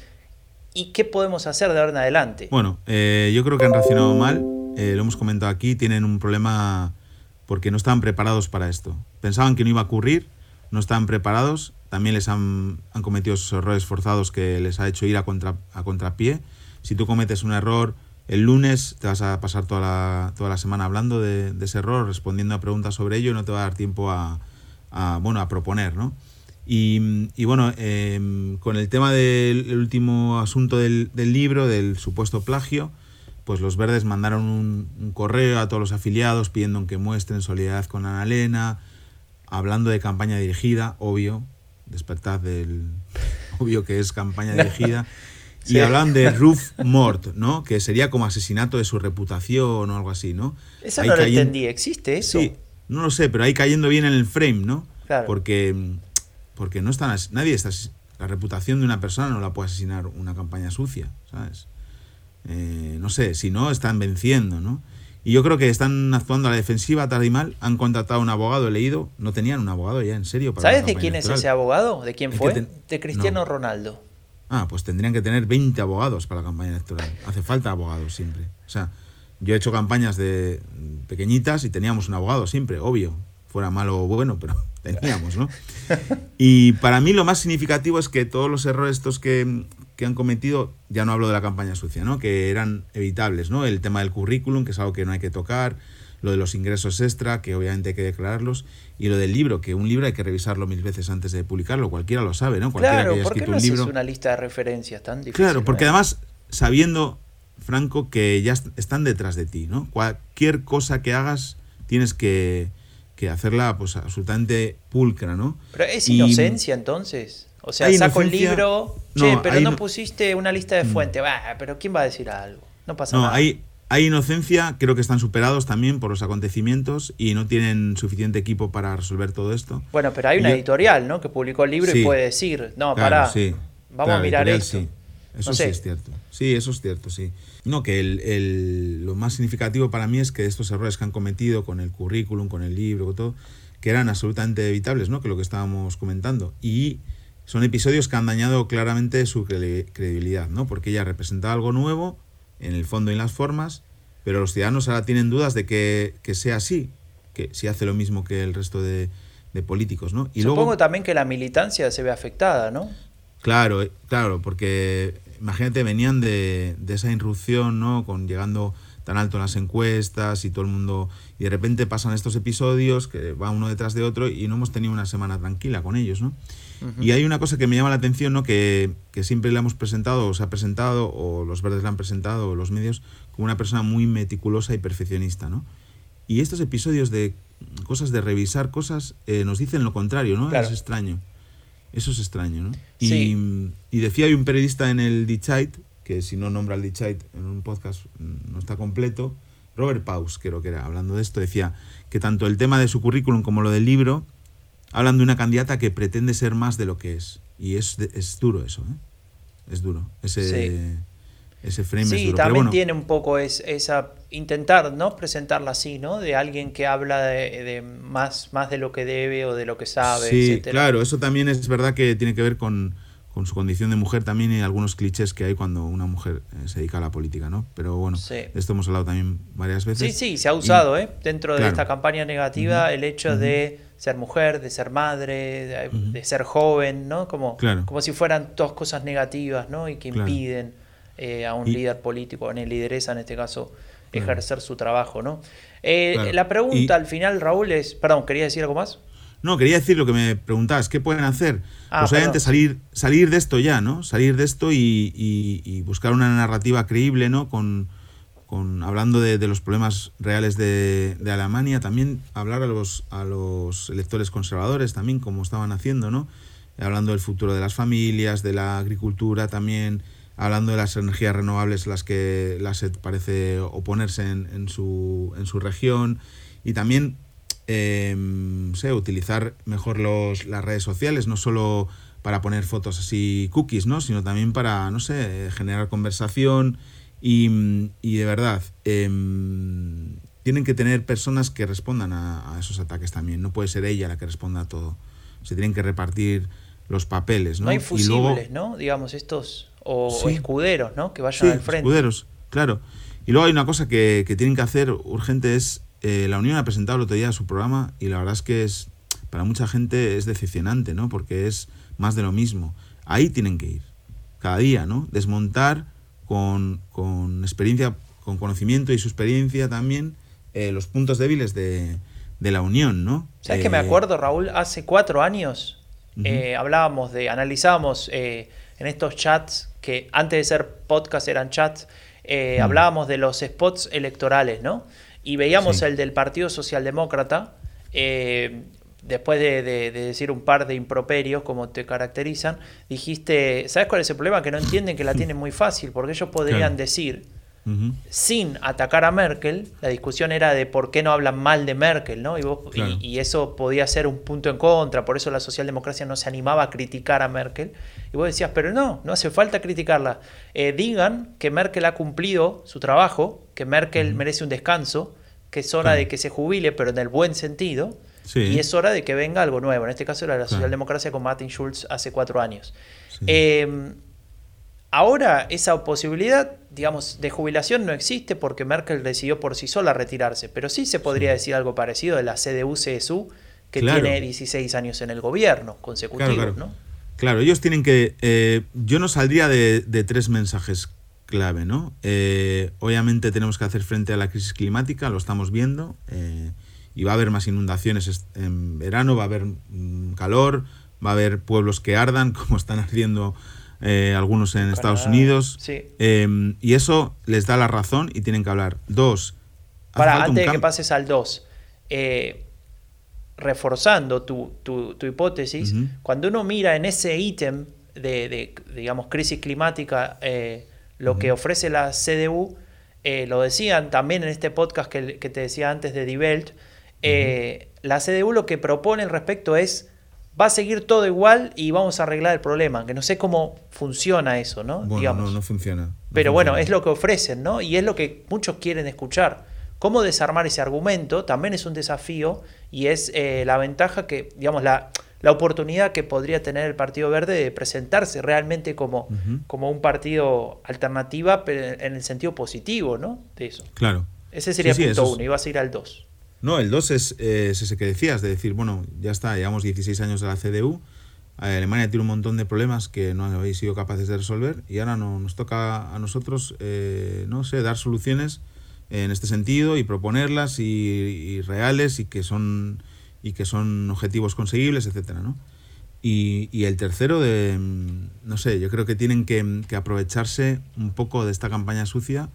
Speaker 1: ¿Y qué podemos hacer de ahora en adelante?
Speaker 2: Bueno, eh, yo creo que han reaccionado mal. Eh, lo hemos comentado aquí. Tienen un problema porque no estaban preparados para esto. Pensaban que no iba a ocurrir, no estaban preparados. También les han, han cometido esos errores forzados que les ha hecho ir a, contra, a contrapié. Si tú cometes un error el lunes te vas a pasar toda la, toda la semana hablando de, ese error, respondiendo a preguntas sobre ello y no te va a dar tiempo a, bueno, a proponer, ¿no? Y, bueno, em, con el tema del último asunto del, libro, del supuesto plagio, pues los verdes mandaron un, correo a todos los afiliados pidiendo que muestren solidaridad con Ana Elena, hablando de campaña dirigida, obvio, despertad del [laughs] obvio que es campaña dirigida. [laughs] Y hablan de Ruf Mort, ¿no? Que sería como asesinato de su reputación o algo así, ¿no?
Speaker 1: Eso no lo entendí. ¿Existe eso?
Speaker 2: Sí, no lo sé, pero ahí cayendo bien en el frame, ¿no? Claro. Porque, porque no están... Nadie está... La reputación de una persona no la puede asesinar una campaña sucia, ¿sabes? Eh, no sé, si no, están venciendo, ¿no? Y yo creo que están actuando a la defensiva tarde y mal. Han contratado a un abogado, he leído. No tenían un abogado ya, en serio.
Speaker 1: ¿Sabes de quién es ese abogado? ¿De quién fue? De Cristiano Ronaldo.
Speaker 2: Ah, pues tendrían que tener 20 abogados para la campaña electoral. Hace falta abogados siempre. O sea, yo he hecho campañas de pequeñitas y teníamos un abogado siempre, obvio. Fuera malo o bueno, pero [laughs] teníamos, ¿no? [laughs] Y para mí lo más significativo es que todos los errores estos que, que han cometido, ya no hablo de la campaña sucia, ¿no? Que eran evitables, ¿no? El tema del currículum, que es algo que no hay que tocar, lo de los ingresos extra, que obviamente hay que declararlos, y lo del libro, que un libro hay que revisarlo mil veces antes de publicarlo, cualquiera lo sabe, ¿no? Cualquiera
Speaker 1: claro, que haya escrito un libro. una lista de referencias tan difícil?
Speaker 2: Claro, porque además, sabiendo, Franco, que ya están detrás de ti, ¿no? Cualquier cosa que hagas tienes que, hacerla pues absolutamente pulcra, ¿no?
Speaker 1: Pero es inocencia entonces. O sea, saco el libro, che, pero no, pusiste una lista de mm. fuentes. pero ¿quién va a decir algo? No pasa nada.
Speaker 2: Hay, hay inocencia, creo que están superados también por los acontecimientos y no tienen suficiente equipo para resolver todo esto.
Speaker 1: Bueno, pero hay una editorial, ¿no? Que publicó el libro y puede decir, no, para vamos a mirar esto.
Speaker 2: Eso sí es cierto. Sí, eso es cierto, sí. No, que el, lo más significativo para mí es que estos errores que han cometido con el currículum, con el libro, con todo, que eran absolutamente evitables, ¿no? Que lo que estábamos comentando. Y son episodios que han dañado claramente su credibilidad, ¿no? Porque ella representa algo nuevo en el fondo y en las formas, pero los ciudadanos ahora tienen dudas de que, sea así, que si hace lo mismo que el resto de, políticos, ¿no?
Speaker 1: Y Supongo también que la militancia se ve afectada, ¿no?
Speaker 2: Claro, eh, claro, porque imagínate, venían de, de esa irrupción, ¿no? Con llegando tan alto en las encuestas y todo el mundo. Y de repente pasan estos episodios que va uno detrás de otro y no hemos tenido una semana tranquila con ellos, ¿no? Y hay una cosa que me llama la atención, ¿no? Que, que, siempre le hemos presentado, o se ha presentado, o los verdes le han presentado, o los medios, como una persona muy meticulosa y perfeccionista, ¿no? Y estos episodios de cosas de revisar cosas eh, nos dicen lo contrario, ¿no? Es extraño. Eso es extraño, ¿no? Y, y, decía hay un periodista en el Dichait, que si no nombra al Dichait en un podcast mm, no está completo, Robert Paus, creo que era, hablando de esto, decía que tanto el tema de su currículum como lo del libro hablan de una candidata que pretende ser más de lo que es. Y es, es duro eso, ¿eh? Es duro. Ese, ese frame
Speaker 1: sí,
Speaker 2: es duro.
Speaker 1: también tiene un poco esa intentar no presentarla así, ¿no? De alguien que habla de, más, más de lo que debe o de lo que sabe.
Speaker 2: Sí, claro, eso también es verdad que tiene que ver con, su condición de mujer también y algunos clichés que hay cuando una mujer eh, se dedica a la política, ¿no? Pero bueno, de esto hemos hablado también varias veces.
Speaker 1: Sí, sí, se ha usado, ¿eh? Dentro de esta campaña negativa, el hecho de ser mujer, de ser madre, de, ser joven, ¿no? Como, como si fueran dos cosas negativas, ¿no? Y que impiden eh, a un líder político, a una lideresa en este caso, ejercer su trabajo, ¿no? Eh, la pregunta al final, Raúl, es, perdón, ¿quería decir algo más?
Speaker 2: No, quería decir lo que me preguntabas, ¿qué pueden hacer? Ah, pues obviamente salir, salir de esto ya, ¿no? Salir de esto y, buscar una narrativa creíble, ¿no? Con, con hablando de, los problemas reales de, de, Alemania, también hablar a los, a los electores conservadores también, como estaban haciendo, ¿no? Hablando del futuro de las familias, de la agricultura también, hablando de las energías renovables las que la SED parece oponerse en, su, en su región y también em, sé, utilizar mejor los, las redes sociales, no solo para poner fotos así cookies, ¿no? sino también para, no sé, generar conversación y, y de verdad, em, tienen que tener personas que respondan a, esos ataques también, no puede ser ella la que responda a todo, se tienen que repartir los papeles. No,
Speaker 1: no hay fusibles, ¿no? Digamos, estos o, escuderos, ¿no? Que vayan al frente.
Speaker 2: Escuderos, claro. Y luego hay una cosa que, tienen que hacer urgente es, eh, la Unión ha presentado el otro día su programa y la verdad es que es, para mucha gente es decepcionante, ¿no? Porque es más de lo mismo. Ahí tienen que ir, cada día, ¿no? Desmontar con, con experiencia, con conocimiento y su experiencia también, eh, los puntos débiles de, de, la Unión, ¿no?
Speaker 1: ¿Sabes que me eh, acuerdo, Raúl? Hace cuatro años hablábamos de, analizábamos en estos chats que antes de ser podcast eran chats, eh, hablábamos de los spots electorales, ¿no? Y veíamos el del Partido Socialdemócrata, eh, después de, decir un par de improperios como te caracterizan, dijiste, ¿sabes cuál es el problema? Que no entienden que la [laughs] tienen muy fácil, porque ellos podrían decir sin atacar a Merkel. La discusión era de por qué no hablan mal de Merkel, ¿no? Y, eso podía ser un punto en contra, por eso la socialdemocracia no se animaba a criticar a Merkel. Y vos decías, pero no, no hace falta criticarla. Eh, digan que Merkel ha cumplido su trabajo, que Merkel merece un descanso, que es hora de que se jubile, pero en el buen sentido. Y es hora de que venga algo nuevo. En este caso era la socialdemocracia con Martin Schulz hace cuatro años. Eh, Ahora esa posibilidad, digamos, de jubilación no existe porque Merkel decidió por sí sola retirarse, pero sí se podría decir algo parecido de la CDU-CSU, que tiene 16 años en el gobierno consecutivos, ¿no?
Speaker 2: Claro, ellos tienen que... Eh, yo no saldría de, tres mensajes clave, ¿no? Eh, obviamente tenemos que hacer frente a la crisis climática, lo estamos viendo, eh, y va a haber más inundaciones en verano, va a haber mm, calor, va a haber pueblos que ardan, [laughs] como están ardiendo eh, algunos en Estados Unidos. Em, y eso les da la razón y tienen que hablar. Dos.
Speaker 1: Para, antes de que pases al dos. Eh, reforzando tu, hipótesis, cuando uno mira en ese ítem de, digamos, crisis climática, eh, lo que ofrece la CDU, lo decían también en este podcast que, te decía antes de Die eh, la CDU lo que propone al respecto es va a seguir todo igual y vamos a arreglar el problema. Que no sé cómo funciona eso, ¿no?
Speaker 2: Bueno, no, no funciona.
Speaker 1: Pero bueno, es lo que ofrecen, ¿no? Y es lo que muchos quieren escuchar. Cómo desarmar ese argumento también es un desafío y es eh, la ventaja que, digamos, la, la, oportunidad que podría tener el Partido Verde de presentarse realmente como, como un partido alternativa, pero en el sentido positivo, ¿no? De eso.
Speaker 2: Claro.
Speaker 1: Ese sería el punto uno, y vas a ir al dos.
Speaker 2: No, el 2 es, ese que decías, de decir, bueno, ya está, llevamos 16 años de la CDU, Alemania tiene un montón de problemas que no habéis sido capaces de resolver y ahora no, nos toca a nosotros, eh, no sé, dar soluciones en este sentido y proponerlas y, reales y que son y que son objetivos conseguibles, etcétera, ¿no? Y, y, el tercero de, no sé, yo creo que tienen que, que aprovecharse un poco de esta campaña sucia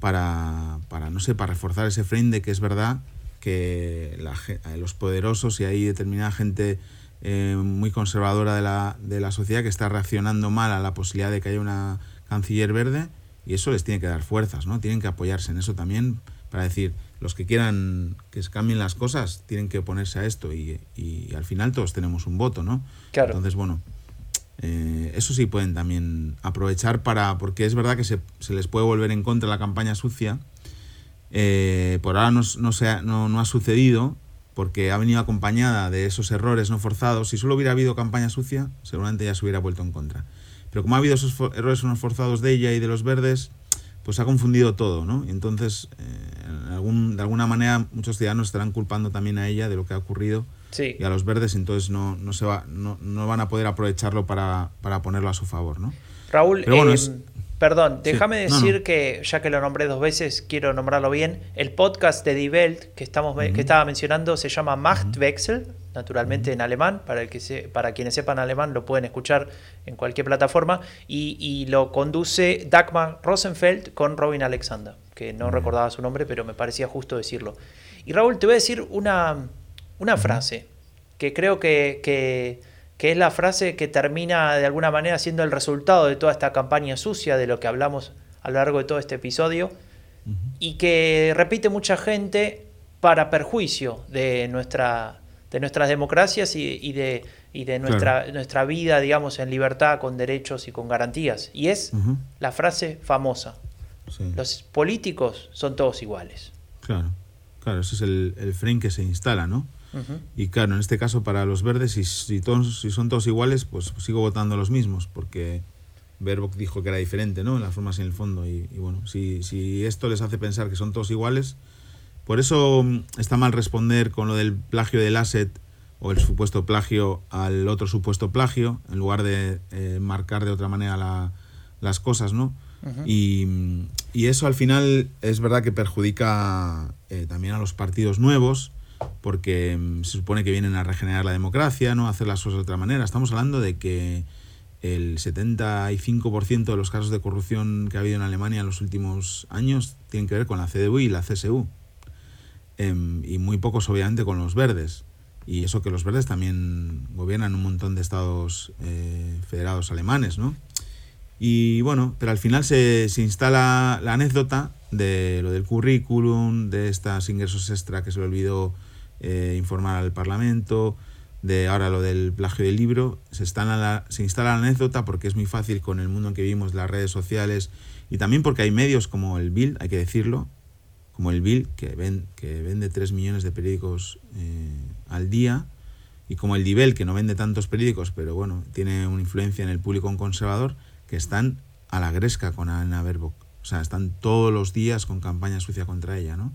Speaker 2: para, para, no sé, para reforzar ese frame de que es verdad que los poderosos y hay determinada gente eh, muy conservadora de la, de la sociedad que está reaccionando mal a la posibilidad de que haya una canciller verde y eso les tiene que dar fuerzas, ¿no? Tienen que apoyarse en eso también para decir, los que quieran que se cambien las cosas tienen que oponerse a esto y, y al final todos tenemos un voto, ¿no?
Speaker 1: Claro.
Speaker 2: Entonces, bueno, eh, eso sí pueden también aprovechar para, porque es verdad que se, se les puede volver en contra la campaña sucia eh, por ahora no, no, no, ha sucedido porque ha venido acompañada de esos errores no forzados. Si solo hubiera habido campaña sucia, seguramente ya se hubiera vuelto en contra. Pero como ha habido esos errores no forzados de ella y de los verdes, pues ha confundido todo, ¿no? entonces, eh, algún, de alguna manera, muchos ciudadanos estarán culpando también a ella de lo que ha ocurrido y a los verdes, entonces no, no, se va, no, no van a poder aprovecharlo para, para ponerlo a su favor, ¿no?
Speaker 1: Raúl, bueno, em, Perdón, déjame decir que, ya que lo nombré dos veces, quiero nombrarlo bien. El podcast de Die Welt que, estamos, que estaba mencionando se llama Machtwechsel, naturalmente en alemán. Para, el que se, para quienes sepan alemán lo pueden escuchar en cualquier plataforma. Y, lo conduce Dagmar Rosenfeld con Robin Alexander, que no recordaba su nombre, pero me parecía justo decirlo. Y Raúl, te voy a decir una, una frase que creo que, que que es la frase que termina de alguna manera siendo el resultado de toda esta campaña sucia de lo que hablamos a lo largo de todo este episodio y que repite mucha gente para perjuicio de, nuestra, de nuestras democracias y, de, de nuestra, nuestra vida, digamos, en libertad, con derechos y con garantías. Y es la frase famosa. Los políticos son todos iguales.
Speaker 2: Claro, claro, ese es el, el frame que se instala, ¿no? Y claro, en este caso para los verdes, si, si, todos, si son todos iguales, pues sigo votando los mismos, porque Baerbock dijo que era diferente, ¿no? En las formas y en el fondo. Y, bueno, si, si, esto les hace pensar que son todos iguales, por eso mm, está mal responder con lo del plagio del asset o el supuesto plagio al otro supuesto plagio, en lugar de eh, marcar de otra manera las cosas, ¿no? y, y, eso al final es verdad que perjudica eh, también a los partidos nuevos porque mm, se supone que vienen a regenerar la democracia, no a hacer las cosas de otra manera. Estamos hablando de que el 75% de los casos de corrupción que ha habido en Alemania en los últimos años tienen que ver con la CDU y la CSU. Em, y muy pocos, obviamente, con los verdes. Y eso que los verdes también gobiernan un montón de estados eh, federados alemanes, ¿no? Y bueno, pero al final se, se instala la anécdota de lo del currículum, de estos ingresos extra que se le olvidó eh, informar al Parlamento, de ahora lo del plagio del libro, se, la, se instala la anécdota porque es muy fácil con el mundo en que vivimos, las redes sociales, y también porque hay medios como el Bill, hay que decirlo, como el Bill, que, ven, que vende 3 millones de periódicos eh, al día, y como el Dibel, que no vende tantos periódicos, pero bueno, tiene una influencia en el público conservador, que están a la gresca con Ana Baerbock. O sea, están todos los días con campaña sucia contra ella, ¿no?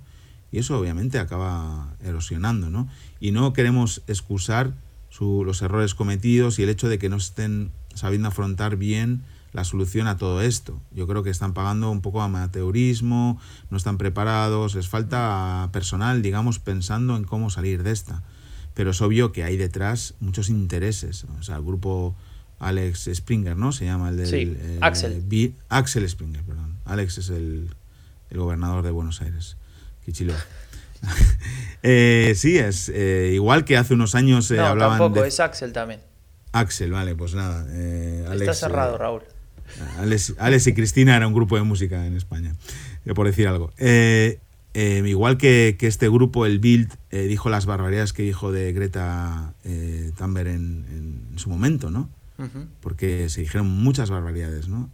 Speaker 2: Y eso obviamente acaba erosionando, ¿no? Y no queremos excusar los errores cometidos y el hecho de que no estén sabiendo afrontar bien la solución a todo esto. Yo creo que están pagando un poco amateurismo, no están preparados, les falta personal, digamos, pensando en cómo salir de esta. Pero es obvio que hay detrás muchos intereses. O sea, el grupo Alex Springer, ¿no? Se llama el del...
Speaker 1: Sí, Axel.
Speaker 2: Axel Springer, perdón. Alex es el, el gobernador de Buenos Aires. [laughs] Eh, sí, es eh, igual que hace unos años
Speaker 1: no,
Speaker 2: hablaban
Speaker 1: tampoco, es Axel también.
Speaker 2: Axel, vale, pues nada.
Speaker 1: Está cerrado, Raúl.
Speaker 2: Alex, y Cristina era un grupo de música en España, por decir algo. igual que, este grupo, el Bild, dijo las barbaridades que dijo de Greta Thunberg en, su momento, ¿no? Porque se dijeron muchas barbaridades, ¿no?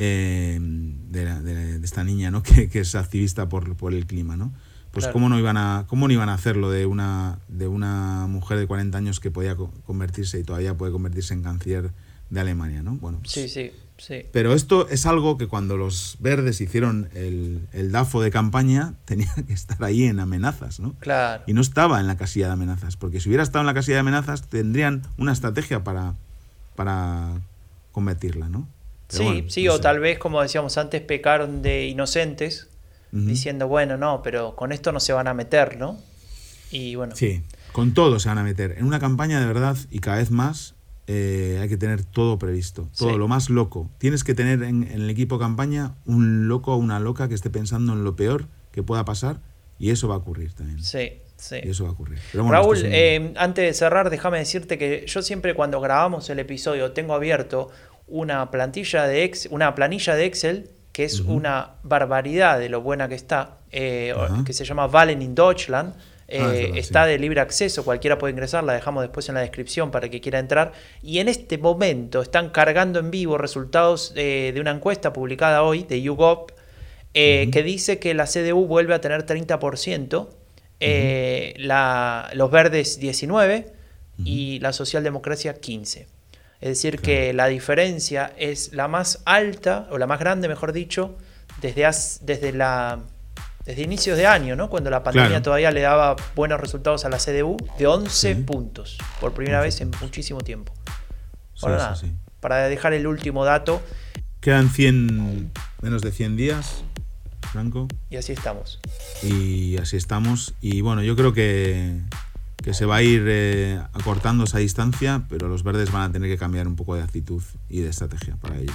Speaker 2: Eh, de, esta niña, ¿no? [laughs] Que, es activista por, por, el clima, ¿no? Pues cómo no iban a cómo no iban a hacerlo de una de una mujer de 40 años que podía convertirse y todavía puede convertirse en canciller de Alemania, ¿no? Bueno,
Speaker 1: pues sí, sí, sí.
Speaker 2: Pero esto es algo que cuando los verdes hicieron el, el DAFO de campaña [laughs] tenía que estar ahí en amenazas, ¿no?
Speaker 1: Claro.
Speaker 2: Y no estaba en la casilla de amenazas, porque si hubiera estado en la casilla de amenazas tendrían una estrategia para para convertirla, ¿no?
Speaker 1: Sí, sí, o tal vez, como decíamos antes, pecaron de inocentes, diciendo, bueno, no, pero con esto no se van a meter, ¿no? Y bueno.
Speaker 2: Sí, con todo se van a meter. En una campaña de verdad, y cada vez más, eh, hay que tener todo previsto, todo lo más loco. Tienes que tener en, el equipo campaña un loco o una loca que esté pensando en lo peor que pueda pasar, y eso va a ocurrir también.
Speaker 1: Sí. Sí.
Speaker 2: Y eso va a ocurrir.
Speaker 1: Raúl, eh, antes de cerrar, déjame decirte que yo siempre cuando grabamos el episodio tengo abierto una plantilla de Excel, una planilla de Excel que es una barbaridad de lo buena que está, eh, que se llama Valen in Deutschland. Eh, ah, está de libre acceso, cualquiera puede ingresar, la dejamos después en la descripción para que quiera entrar. Y en este momento están cargando en vivo resultados de una encuesta publicada hoy de YouGov eh, que dice que la CDU vuelve a tener 30%, la, los verdes 19% y la socialdemocracia 15%. Es decir, que la diferencia es la más alta, o la más grande, mejor dicho, desde, desde, la, desde inicios de año, ¿no? cuando la pandemia todavía le daba buenos resultados a la CDU, de 11 puntos, por primera vez en muchísimo tiempo. Bueno, para dejar el último dato.
Speaker 2: Quedan 100, menos de 100 días, Franco.
Speaker 1: Y así estamos.
Speaker 2: Y así estamos. Y bueno, yo creo que que se va a ir eh, acortando esa distancia, pero los verdes van a tener que cambiar un poco de actitud y de estrategia para ello.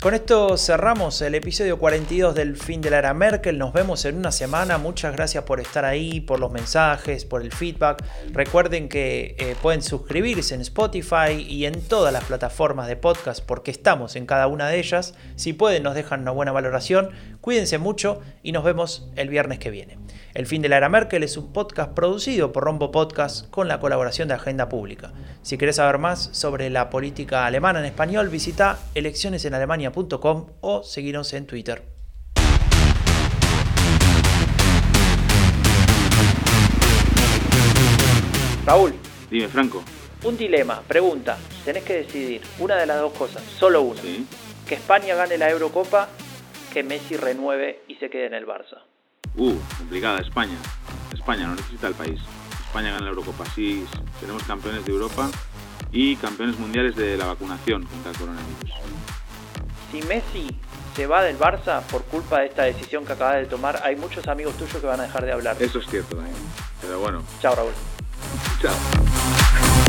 Speaker 1: Con esto cerramos el episodio 42 del fin de la era Merkel. Nos vemos en una semana. Muchas gracias por estar ahí, por los mensajes, por el feedback. Recuerden que eh, pueden suscribirse en Spotify y en todas las plataformas de podcast porque estamos en cada una de ellas. Si pueden nos dejan una buena valoración. Cuídense mucho y nos vemos el viernes que viene. El fin de la era Merkel es un podcast producido por Rombo Podcast con la colaboración de Agenda Pública. Si querés saber más sobre la política alemana en español, visita eleccionesenalemania.com o seguinos en Twitter. Raúl.
Speaker 2: Dime, Franco.
Speaker 1: Un dilema, pregunta. Tenés que decidir una de las dos cosas, solo una. Que España gane la Eurocopa, que Messi renueve y se quede en el Barça.
Speaker 2: Uh, complicada, España. España no necesita el país. España gana la Eurocopa. Sí, tenemos campeones de Europa y campeones mundiales de la vacunación contra el coronavirus.
Speaker 1: Si Messi se va del Barça por culpa de esta decisión que acaba de tomar, hay muchos amigos tuyos que van a dejar de hablar.
Speaker 2: Eso es cierto, Pero bueno.
Speaker 1: Chao, Raúl.
Speaker 2: Chao.